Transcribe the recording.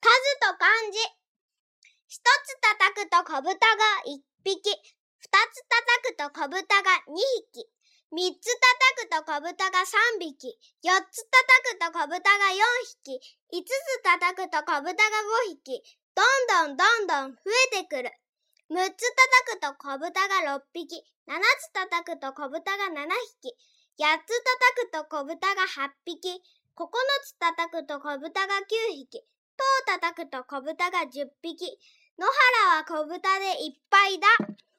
数と漢字。一つ叩くと小豚が一匹。二つ叩くと小豚が二匹。三つ叩くと小豚が三匹。四つ叩くと小豚が四匹。五つ叩くと小豚が五匹。どんどんどんどん増えてくる。六つ叩くと小豚が六匹。七つ叩くと小豚が七匹。八つ叩くと小豚が八匹。九つ叩くと小豚が九匹。を叩くと小豚が10匹。野原は小豚でいっぱいだ。